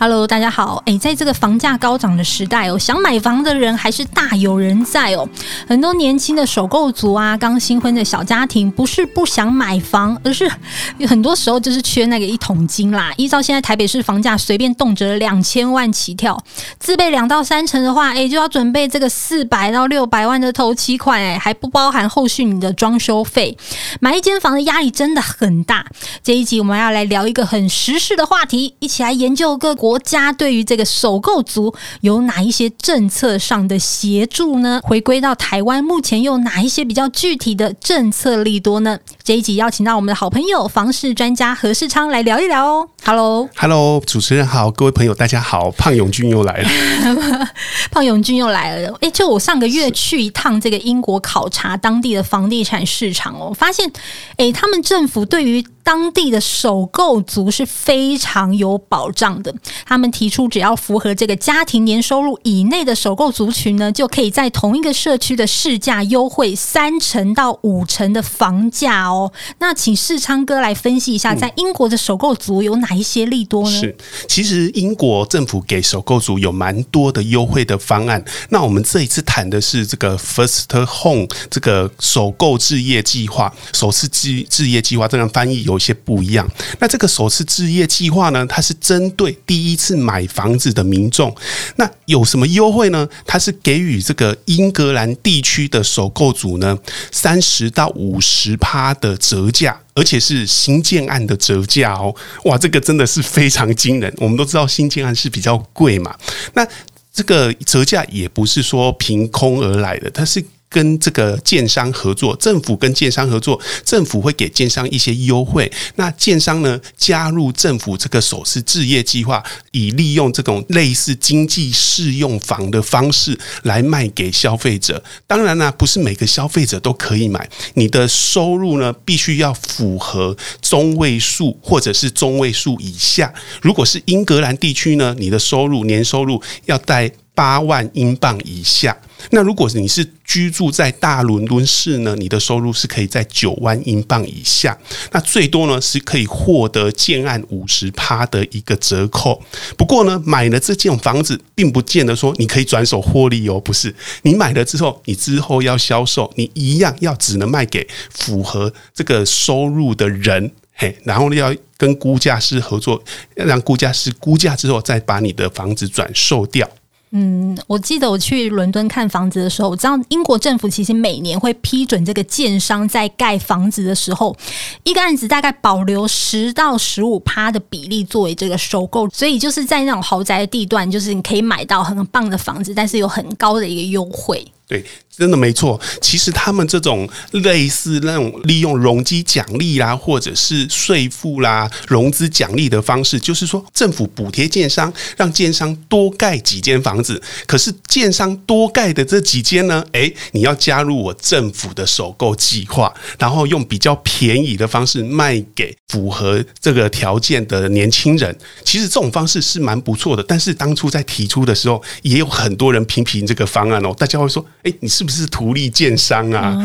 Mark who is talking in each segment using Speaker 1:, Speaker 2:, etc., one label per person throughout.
Speaker 1: Hello，大家好。哎，在这个房价高涨的时代哦，想买房的人还是大有人在哦。很多年轻的首购族啊，刚新婚的小家庭，不是不想买房，而是很多时候就是缺那个一桶金啦。依照现在台北市房价，随便动辄两千万起跳，自备两到三成的话，哎，就要准备这个四百到六百万的头期款，哎，还不包含后续你的装修费。买一间房的压力真的很大。这一集我们要来聊一个很时事的话题，一起来研究各国。国家对于这个首购族有哪一些政策上的协助呢？回归到台湾，目前有哪一些比较具体的政策利多呢？这一集邀请到我们的好朋友房市专家何世昌来聊一聊哦。
Speaker 2: Hello，Hello，主持人好，各位朋友大家好，胖永俊又来了，
Speaker 1: 胖永俊又来了。哎，就我上个月去一趟这个英国考察当地的房地产市场哦，发现哎，他们政府对于当地的首购族是非常有保障的。他们提出，只要符合这个家庭年收入以内的首购族群呢，就可以在同一个社区的市价优惠三成到五成的房价哦。那请世昌哥来分析一下，在英国的首购族有哪一些利多呢？
Speaker 2: 是，其实英国政府给首购族有蛮多的优惠的方案。那我们这一次谈的是这个 First Home 这个首购置业计划，首次置置业计划，这样翻译有。有些不一样。那这个首次置业计划呢，它是针对第一次买房子的民众。那有什么优惠呢？它是给予这个英格兰地区的首购组呢，三十到五十趴的折价，而且是新建案的折价哦。哇，这个真的是非常惊人。我们都知道新建案是比较贵嘛，那这个折价也不是说凭空而来的，它是。跟这个建商合作，政府跟建商合作，政府会给建商一些优惠。那建商呢，加入政府这个首次置业计划，以利用这种类似经济适用房的方式来卖给消费者。当然呢，不是每个消费者都可以买。你的收入呢，必须要符合中位数或者是中位数以下。如果是英格兰地区呢，你的收入年收入要在八万英镑以下。那如果你是居住在大伦敦市呢，你的收入是可以在九万英镑以下，那最多呢是可以获得建案五十趴的一个折扣。不过呢，买了这间房子，并不见得说你可以转手获利哦，不是？你买了之后，你之后要销售，你一样要只能卖给符合这个收入的人，嘿，然后要跟估价师合作，让估价师估价之后，再把你的房子转售掉。
Speaker 1: 嗯，我记得我去伦敦看房子的时候，我知道英国政府其实每年会批准这个建商在盖房子的时候，一个案子大概保留十到十五趴的比例作为这个收购，所以就是在那种豪宅的地段，就是你可以买到很棒的房子，但是有很高的一个优惠。
Speaker 2: 对。真的没错，其实他们这种类似那种利用容积奖励啦，或者是税负啦、融资奖励的方式，就是说政府补贴建商，让建商多盖几间房子。可是建商多盖的这几间呢，诶，你要加入我政府的首购计划，然后用比较便宜的方式卖给符合这个条件的年轻人。其实这种方式是蛮不错的，但是当初在提出的时候，也有很多人批评这个方案哦。大家会说，诶，你是不是图利建商啊？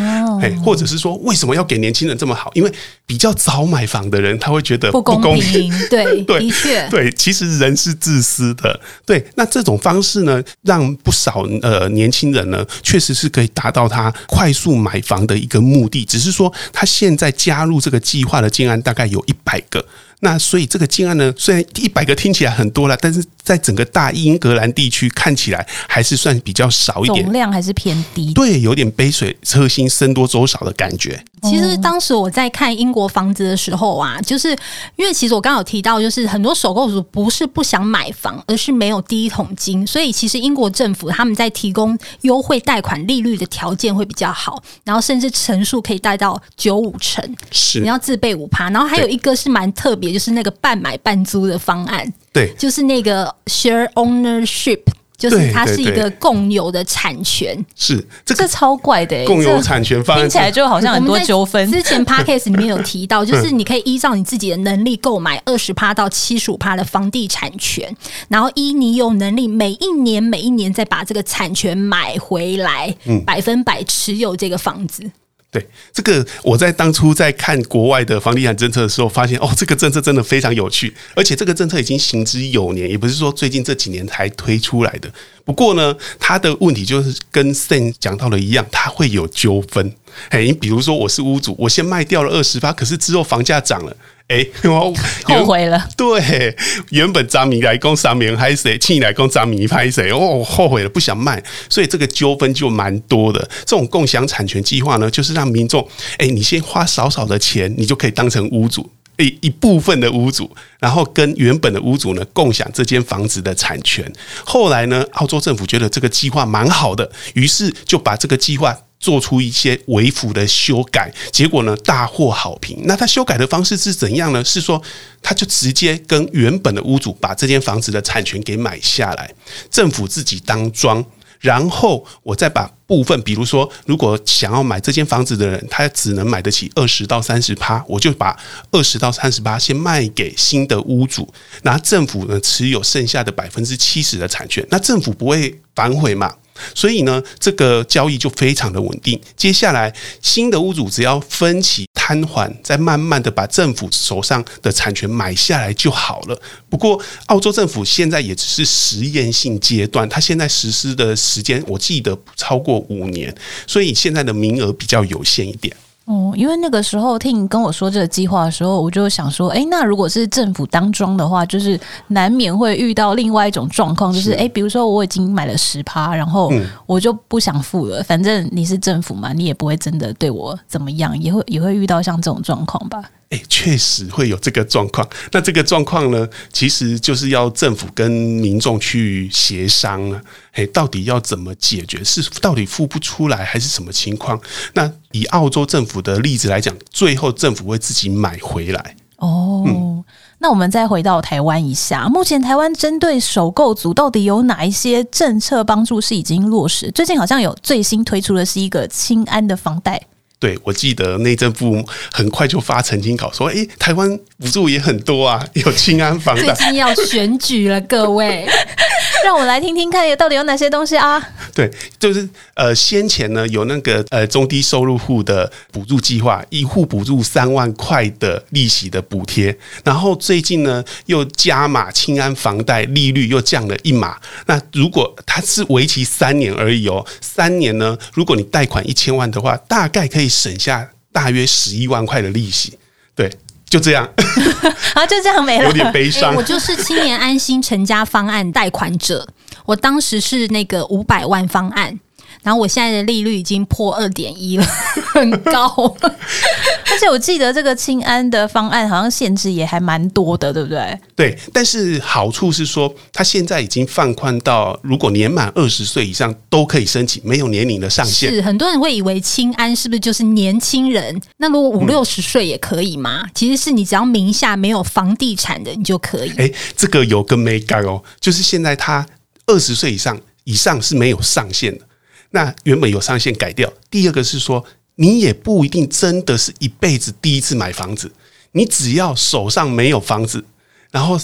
Speaker 2: 哎，或者是说，为什么要给年轻人这么好？因为比较早买房的人，他会觉得不公平。
Speaker 1: 对 对，的确，
Speaker 2: 对，其实人是自私的。对，那这种方式呢，让不少呃年轻人呢，确实是可以达到他快速买房的一个目的。只是说，他现在加入这个计划的建案大概有一百个。那所以这个金案呢，虽然一百个听起来很多了，但是在整个大英格兰地区看起来还是算比较少一点，
Speaker 1: 总量还是偏低。
Speaker 2: 对，有点杯水车薪，僧多粥少的感觉。
Speaker 1: 其实当时我在看英国房子的时候啊，就是因为其实我刚刚有提到，就是很多首购族不是不想买房，而是没有第一桶金，所以其实英国政府他们在提供优惠贷款利率的条件会比较好，然后甚至成数可以贷到九五成，
Speaker 2: 是
Speaker 1: 你要自备五趴，然后还有一个是蛮特别。就是那个半买半租的方案，
Speaker 2: 对，
Speaker 1: 就是那个 share ownership，就是它是一个共有的产权，
Speaker 2: 是这
Speaker 3: 个超怪的
Speaker 2: 共有产权方案，
Speaker 3: 听起来就好像很多纠纷。
Speaker 1: 之前 podcast 里面有提到，就是你可以依照你自己的能力购买二十趴到七十五趴的房地产权，然后依你有能力，每一年每一年再把这个产权买回来，百分百持有这个房子。
Speaker 2: 对，这个我在当初在看国外的房地产政策的时候，发现哦，这个政策真的非常有趣，而且这个政策已经行之有年，也不是说最近这几年才推出来的。不过呢，它的问题就是跟 Stan 讲到的一样，它会有纠纷。哎，你比如说我是屋主，我先卖掉了二十八，可是之后房价涨了。哎，我
Speaker 3: 后 悔了。
Speaker 2: 对，原本张明来供三明拍谁，亲来供张明拍谁？哦，后悔了，不想卖，所以这个纠纷就蛮多的。这种共享产权计划呢，就是让民众，哎，你先花少少的钱，你就可以当成屋主，一一部分的屋主，然后跟原本的屋主呢共享这间房子的产权。后来呢，澳洲政府觉得这个计划蛮好的，于是就把这个计划。做出一些微幅的修改，结果呢，大获好评。那他修改的方式是怎样呢？是说他就直接跟原本的屋主把这间房子的产权给买下来，政府自己当庄，然后我再把部分，比如说如果想要买这间房子的人，他只能买得起二十到三十趴，我就把二十到三十趴先卖给新的屋主，那政府呢持有剩下的百分之七十的产权，那政府不会反悔嘛？所以呢，这个交易就非常的稳定。接下来，新的屋主只要分期摊还，再慢慢的把政府手上的产权买下来就好了。不过，澳洲政府现在也只是实验性阶段，它现在实施的时间我记得不超过五年，所以现在的名额比较有限一点。
Speaker 3: 哦，因为那个时候听你跟我说这个计划的时候，我就想说，哎，那如果是政府当庄的话，就是难免会遇到另外一种状况，就是哎，比如说我已经买了十趴，然后我就不想付了，反正你是政府嘛，你也不会真的对我怎么样，也会也会遇到像这种状况吧。
Speaker 2: 哎，确实会有这个状况。那这个状况呢，其实就是要政府跟民众去协商了。哎，到底要怎么解决？是到底付不出来，还是什么情况？那以澳洲政府的例子来讲，最后政府会自己买回来。
Speaker 3: 哦，嗯，那我们再回到台湾一下，目前台湾针对首购族到底有哪一些政策帮助是已经落实？最近好像有最新推出的是一个清安的房贷。
Speaker 2: 对，我记得内政部很快就发澄清稿说，诶，台湾补助也很多啊，有青安房的。
Speaker 1: 最近要选举了，各位，
Speaker 3: 让我们来听听看，有到底有哪些东西啊？
Speaker 2: 对，就是呃，先前呢有那个呃中低收入户的补助计划，一户补助三万块的利息的补贴，然后最近呢又加码青安房贷利率又降了一码。那如果它是为期三年而已哦，三年呢，如果你贷款一千万的话，大概可以。省下大约十一万块的利息，对，就这样，
Speaker 3: 啊，就这样没了，
Speaker 2: 有点悲伤。
Speaker 1: 欸，我就是青年安心成家方案贷款者，我当时是那个五百万方案。然后我现在的利率已经破二点一了，很高。
Speaker 3: 而且我记得这个清安的方案好像限制也还蛮多的，对不对？
Speaker 2: 对，但是好处是说，它现在已经放宽到，如果年满二十岁以上都可以申请，没有年龄的上限。
Speaker 1: 是很多人会以为清安是不是就是年轻人？那如果五六十岁也可以吗？嗯、其实是你只要名下没有房地产的，你就可以。
Speaker 2: 哎，这个有个眉角哦，就是现在他二十岁以上以上是没有上限的。那原本有上限改掉。第二个是说，你也不一定真的是一辈子第一次买房子，你只要手上没有房子，然后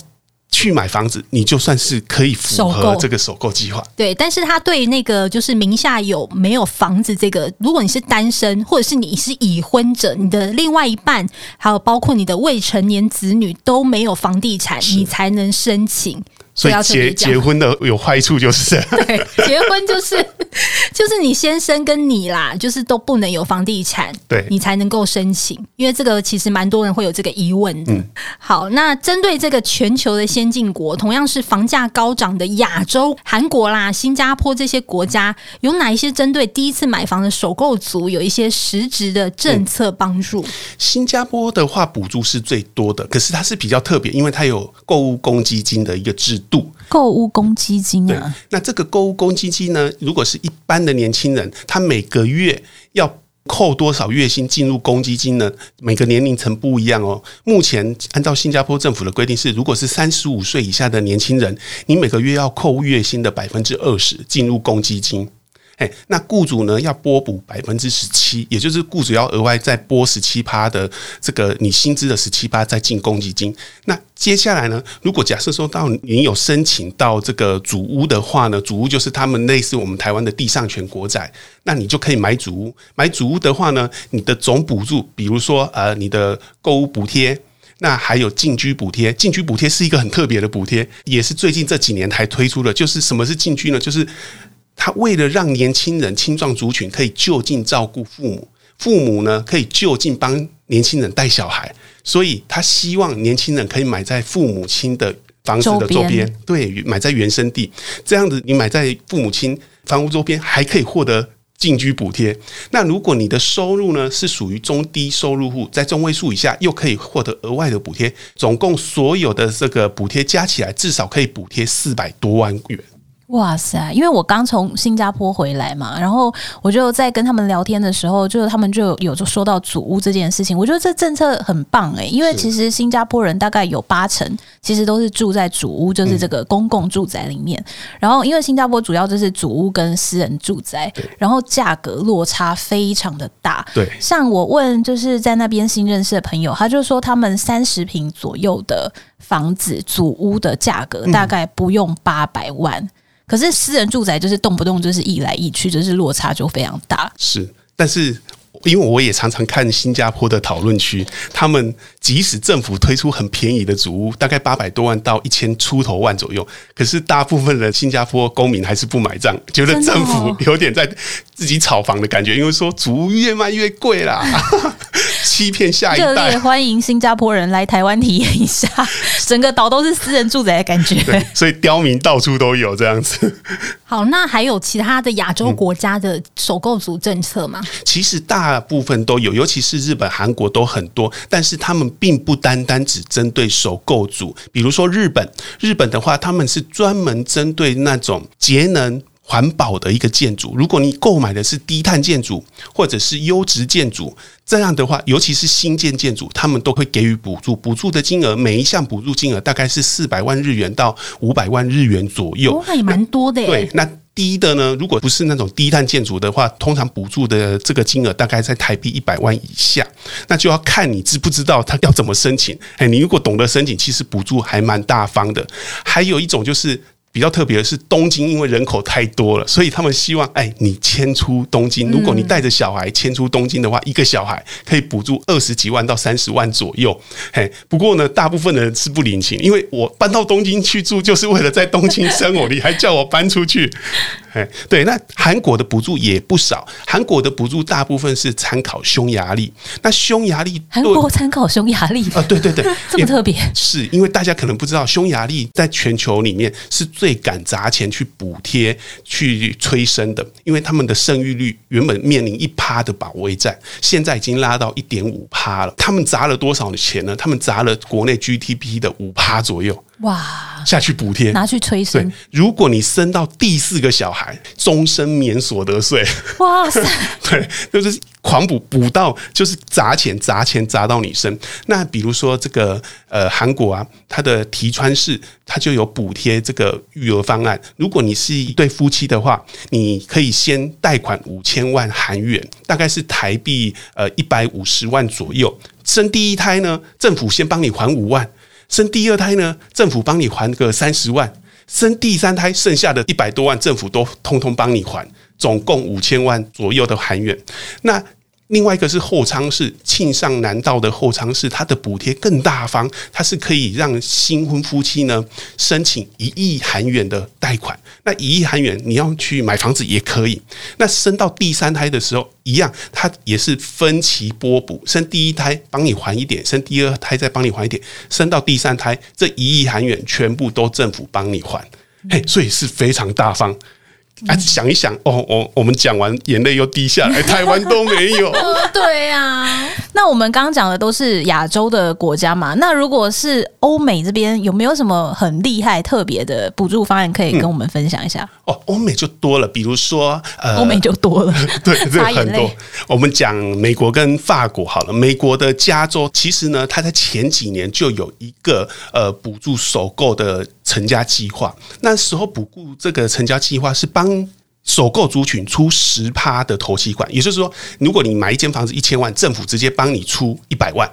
Speaker 2: 去买房子，你就算是可以符合这个首购计划。
Speaker 1: 对，但是他对那个就是名下有没有房子这个，如果你是单身，或者是你是已婚者，你的另外一半，还有包括你的未成年子女都没有房地产，你才能申请。
Speaker 2: 所以结结婚的有坏处就是，
Speaker 1: 对，结婚就是 就是你先生跟你啦，就是都不能有房地产，
Speaker 2: 对，
Speaker 1: 你才能够申请。因为这个其实蛮多人会有这个疑问的。嗯、好，那针对这个全球的先进国，同样是房价高涨的亚洲，韩国啦、新加坡这些国家，有哪一些针对第一次买房的首购族有一些实质的政策帮助？嗯、
Speaker 2: 新加坡的话，补助是最多的，可是它是比较特别，因为它有购物公积金的一个制度。度
Speaker 3: 购物公积金啊，
Speaker 2: 那这个购物公积金呢？如果是一般的年轻人，他每个月要扣多少月薪进入公积金呢？每个年龄层不一样哦。目前按照新加坡政府的规定是，如果是三十五岁以下的年轻人，你每个月要扣月薪的百分之二十进入公积金。哎，那雇主呢要拨补百分之十七，也就是雇主要额外再拨十七趴的这个你薪资的十七趴再进公积金。那接下来呢，如果假设说到你有申请到这个主屋的话呢，主屋就是他们类似我们台湾的地上权国宅，那你就可以买主屋。买主屋的话呢，你的总补助，比如说呃你的购物补贴，那还有进居补贴。进居补贴是一个很特别的补贴，也是最近这几年才推出的。就是什么是进居呢？就是他为了让年轻人、青壮族群可以就近照顾父母，父母呢可以就近帮年轻人带小孩，所以他希望年轻人可以买在父母亲的房子的周边，对，买在原生地，这样子你买在父母亲房屋周边还可以获得进居补贴。那如果你的收入呢是属于中低收入户，在中位数以下，又可以获得额外的补贴，总共所有的这个补贴加起来，至少可以补贴四百多万元。
Speaker 3: 哇塞！因为我刚从新加坡回来嘛，然后我就在跟他们聊天的时候，就他们就有就说到祖屋这件事情。我觉得这政策很棒诶，因为其实新加坡人大概有八成其实都是住在祖屋，就是这个公共住宅里面。然后因为新加坡主要就是祖屋跟私人住宅，然后价格落差非常的大。
Speaker 2: 对，
Speaker 3: 像我问就是在那边新认识的朋友，他就说他们三十平左右的房子祖屋的价格大概不用八百万。可是私人住宅就是动不动就是一来一去，就是落差就非常大。
Speaker 2: 是，但是。因为我也常常看新加坡的讨论区，他们即使政府推出很便宜的主屋，大概八百多万到一千出头万左右，可是大部分的新加坡公民还是不买账，觉得政府有点在自己炒房的感觉，因为说主屋越卖越贵啦，欺骗下一代。
Speaker 3: 热烈欢迎新加坡人来台湾体验一下，整个岛都是私人住宅的感觉。
Speaker 2: 对，所以刁民到处都有这样子。
Speaker 1: 好，那还有其他的亚洲国家的首购族政策吗？
Speaker 2: 其实大部分都有，尤其是日本、韩国都很多，但是他们并不单单只针对首购族。比如说日本，日本的话，他们是专门针对那种节能环保的一个建筑。如果你购买的是低碳建筑或者是优质建筑，这样的话，尤其是新建建筑，他们都会给予补助。补助的金额，每一项补助金额大概是四百万日元到五百万日元左右，
Speaker 1: 哦，那也蛮多的耶。
Speaker 2: 对，那。低的呢，如果不是那种低碳建筑的话，通常补助的这个金额大概在台币一百万以下，那就要看你知不知道他要怎么申请。哎，你如果懂得申请，其实补助还蛮大方的。还有一种就是。比较特别的是，东京因为人口太多了，所以他们希望，哎，你迁出东京。如果你带着小孩迁出东京的话，一个小孩可以补助二十几万到三十万左右。嘿，不过呢，大部分的人是不领情，因为我搬到东京去住，就是为了在东京生活，你还叫我搬出去。哎，对，那韩国的补助也不少。韩国的补助大部分是参考匈牙利。那匈牙利，
Speaker 3: 韩国参考匈牙利
Speaker 2: 啊？对对对，
Speaker 3: 这么特别，
Speaker 2: 是因为大家可能不知道，匈牙利在全球里面是最敢砸钱去补贴、去催生的。因为他们的生育率原本面临一趴的保卫战，现在已经拉到一点五趴了。他们砸了多少的钱呢？他们砸了国内 GDP 的五趴左右。
Speaker 3: 哇！
Speaker 2: 下去补贴，
Speaker 3: 拿去催生。
Speaker 2: 对，如果你生到第四个小孩，终身免所得税。
Speaker 3: 哇塞！
Speaker 2: 对，就是狂补补到，就是砸钱砸钱砸到你生。那比如说这个呃韩国啊，它的提川市它就有补贴这个育儿方案。如果你是一对夫妻的话，你可以先贷款五千万韩元，大概是台币呃一百五十万左右。生第一胎呢，政府先帮你还五万。生第二胎呢，政府帮你还个三十万；生第三胎，剩下的一百多万，政府都通通帮你还，总共五千万左右的韩元。那另外一个是后仓市庆尚南道的后仓市，它的补贴更大方，它是可以让新婚夫妻呢申请一亿韩元的贷款。那一亿韩元你要去买房子也可以。那生到第三胎的时候一样，它也是分期拨补，生第一胎帮你还一点，生第二胎再帮你还一点，生到第三胎这一亿韩元全部都政府帮你还，嘿，所以是非常大方。啊，想一想哦，我我们讲完，眼泪又滴下来，台湾都没有。
Speaker 3: 对呀、啊，那我们刚刚讲的都是亚洲的国家嘛，那如果是欧美这边，有没有什么很厉害、特别的补助方案可以跟我们分享一下？
Speaker 2: 嗯、哦，欧美就多了，比如说，呃，
Speaker 3: 欧美就多了，
Speaker 2: 对，这很多。我们讲美国跟法国好了，美国的加州其实呢，它在前几年就有一个呃补助首购的成家计划，那时候不顾这个成家计划是帮首购族群出十趴的头期款，也就是说，如果你买一间房子一千万，政府直接帮你出一百万。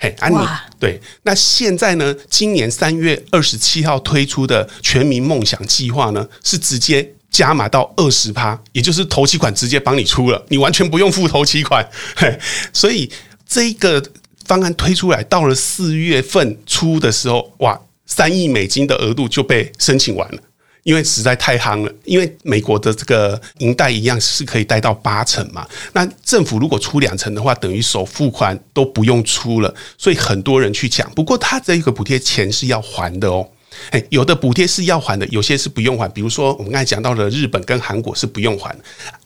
Speaker 2: 嘿，啊妮，对，那现在呢？今年三月二十七号推出的全民梦想计划呢，是直接加码到二十趴，也就是头期款直接帮你出了，你完全不用付头期款。嘿，所以这个方案推出来，到了四月份初的时候，哇，三亿美金的额度就被申请完了。因为实在太夯了，因为美国的这个银贷一样是可以贷到八成嘛，那政府如果出两成的话，等于首付款都不用出了，所以很多人去抢。不过他这个补贴钱是要还的哦，诶，有的补贴是要还的，有些是不用还。比如说我们刚才讲到的日本跟韩国是不用还，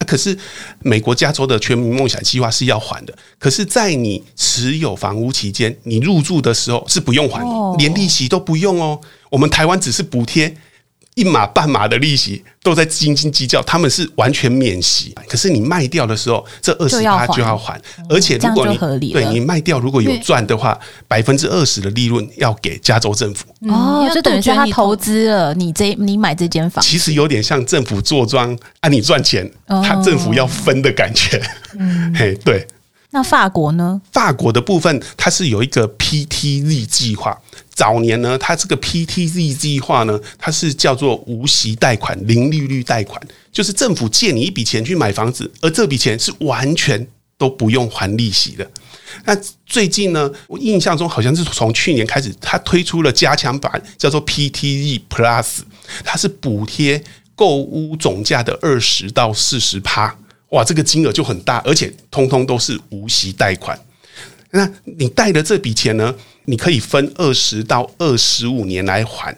Speaker 2: 可是美国加州的全民梦想计划是要还的。可是，在你持有房屋期间，你入住的时候是不用还，连利息都不用哦。我们台湾只是补贴。一码半码的利息都在斤斤计较，他们是完全免息。可是你卖掉的时候，这二十趴就要还，而且如果你对你卖掉如果有赚的话，百分之二十的利润要给加州政府。
Speaker 3: 哦，就等于说他投资了你这你买这间房，
Speaker 2: 其实有点像政府坐庄啊，你赚钱，他政府要分的感觉。嗯，嘿，对。
Speaker 3: 那法国呢？
Speaker 2: 法国的部分，它是有一个 PTZ 计划。早年呢，它这个 PTZ 计划呢，它是叫做无息贷款、零利率贷款，就是政府借你一笔钱去买房子，而这笔钱是完全都不用还利息的。那最近呢，我印象中好像是从去年开始，它推出了加强版，叫做 PTZ Plus，它是补贴购屋总价的二十到四十趴。哇，这个金额就很大，而且通通都是无息贷款。那你贷的这笔钱呢，你可以分二十到二十五年来还。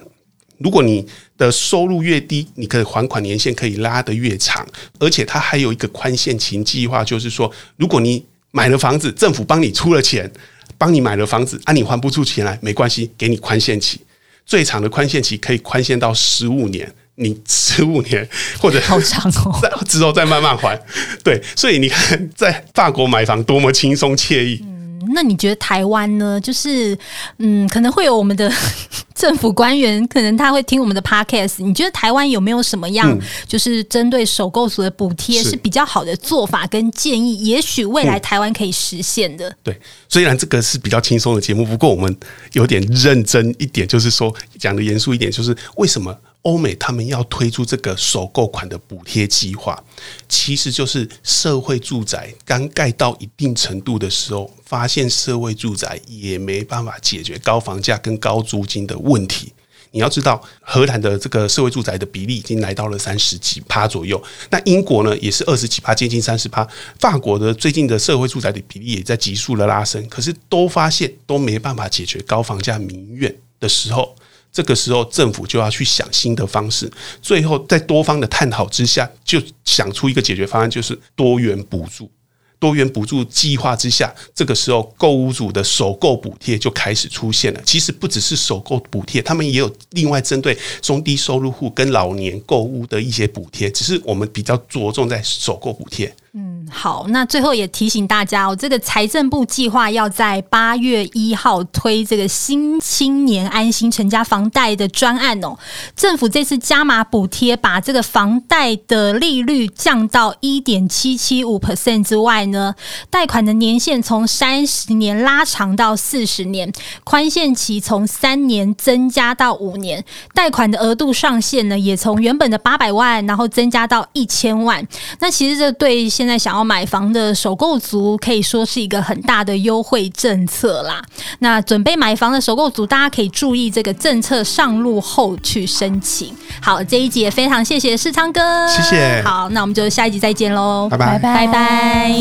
Speaker 2: 如果你的收入越低，你可以还款年限可以拉得越长。而且它还有一个宽限期计划，就是说，如果你买了房子，政府帮你出了钱，帮你买了房子，啊，你还不出钱来，没关系，给你宽限期，最长的宽限期可以宽限到十五年。你十五年或者
Speaker 3: 好长哦，
Speaker 2: 之后再慢慢还，对，所以你看在法国买房多么轻松惬意。
Speaker 1: 那你觉得台湾呢？就是嗯，可能会有我们的 政府官员，可能他会听我们的 podcast。你觉得台湾有没有什么样，就是针对首购族的补贴是比较好的做法跟建议？也许未来台湾可以实现的。
Speaker 2: 对，虽然这个是比较轻松的节目，不过我们有点认真一点，就是说讲的严肃一点，就是为什么？欧美他们要推出这个首购款的补贴计划，其实就是社会住宅刚盖到一定程度的时候，发现社会住宅也没办法解决高房价跟高租金的问题。你要知道，荷兰的这个社会住宅的比例已经来到了三十几趴左右，那英国呢也是二十几趴，接近三十趴。法国的最近的社会住宅的比例也在急速的拉升，可是都发现都没办法解决高房价民怨的时候。这个时候，政府就要去想新的方式。最后，在多方的探讨之下，就想出一个解决方案，就是多元补助。多元补助计划之下，这个时候购屋组的首购补贴就开始出现了。其实不只是首购补贴，他们也有另外针对中低收入户跟老年购屋的一些补贴，只是我们比较着重在首购补贴。
Speaker 1: 嗯，好，那最后也提醒大家哦，这个财政部计划要在八月一号推这个新青年安心成家房贷的专案哦。政府这次加码补贴，把这个房贷的利率降到一点七七五 percent 之外呢，贷款的年限从三十年拉长到四十年，宽限期从三年增加到五年，贷款的额度上限呢也从原本的八百万，然后增加到一千万。那其实这对现现在想要买房的首购族可以说是一个很大的优惠政策啦。那准备买房的首购族，大家可以注意这个政策上路后去申请。好，这一集也非常谢谢世昌哥，
Speaker 2: 谢谢。
Speaker 1: 好，那我们就下一集再见喽，
Speaker 2: 拜拜，
Speaker 1: 拜拜。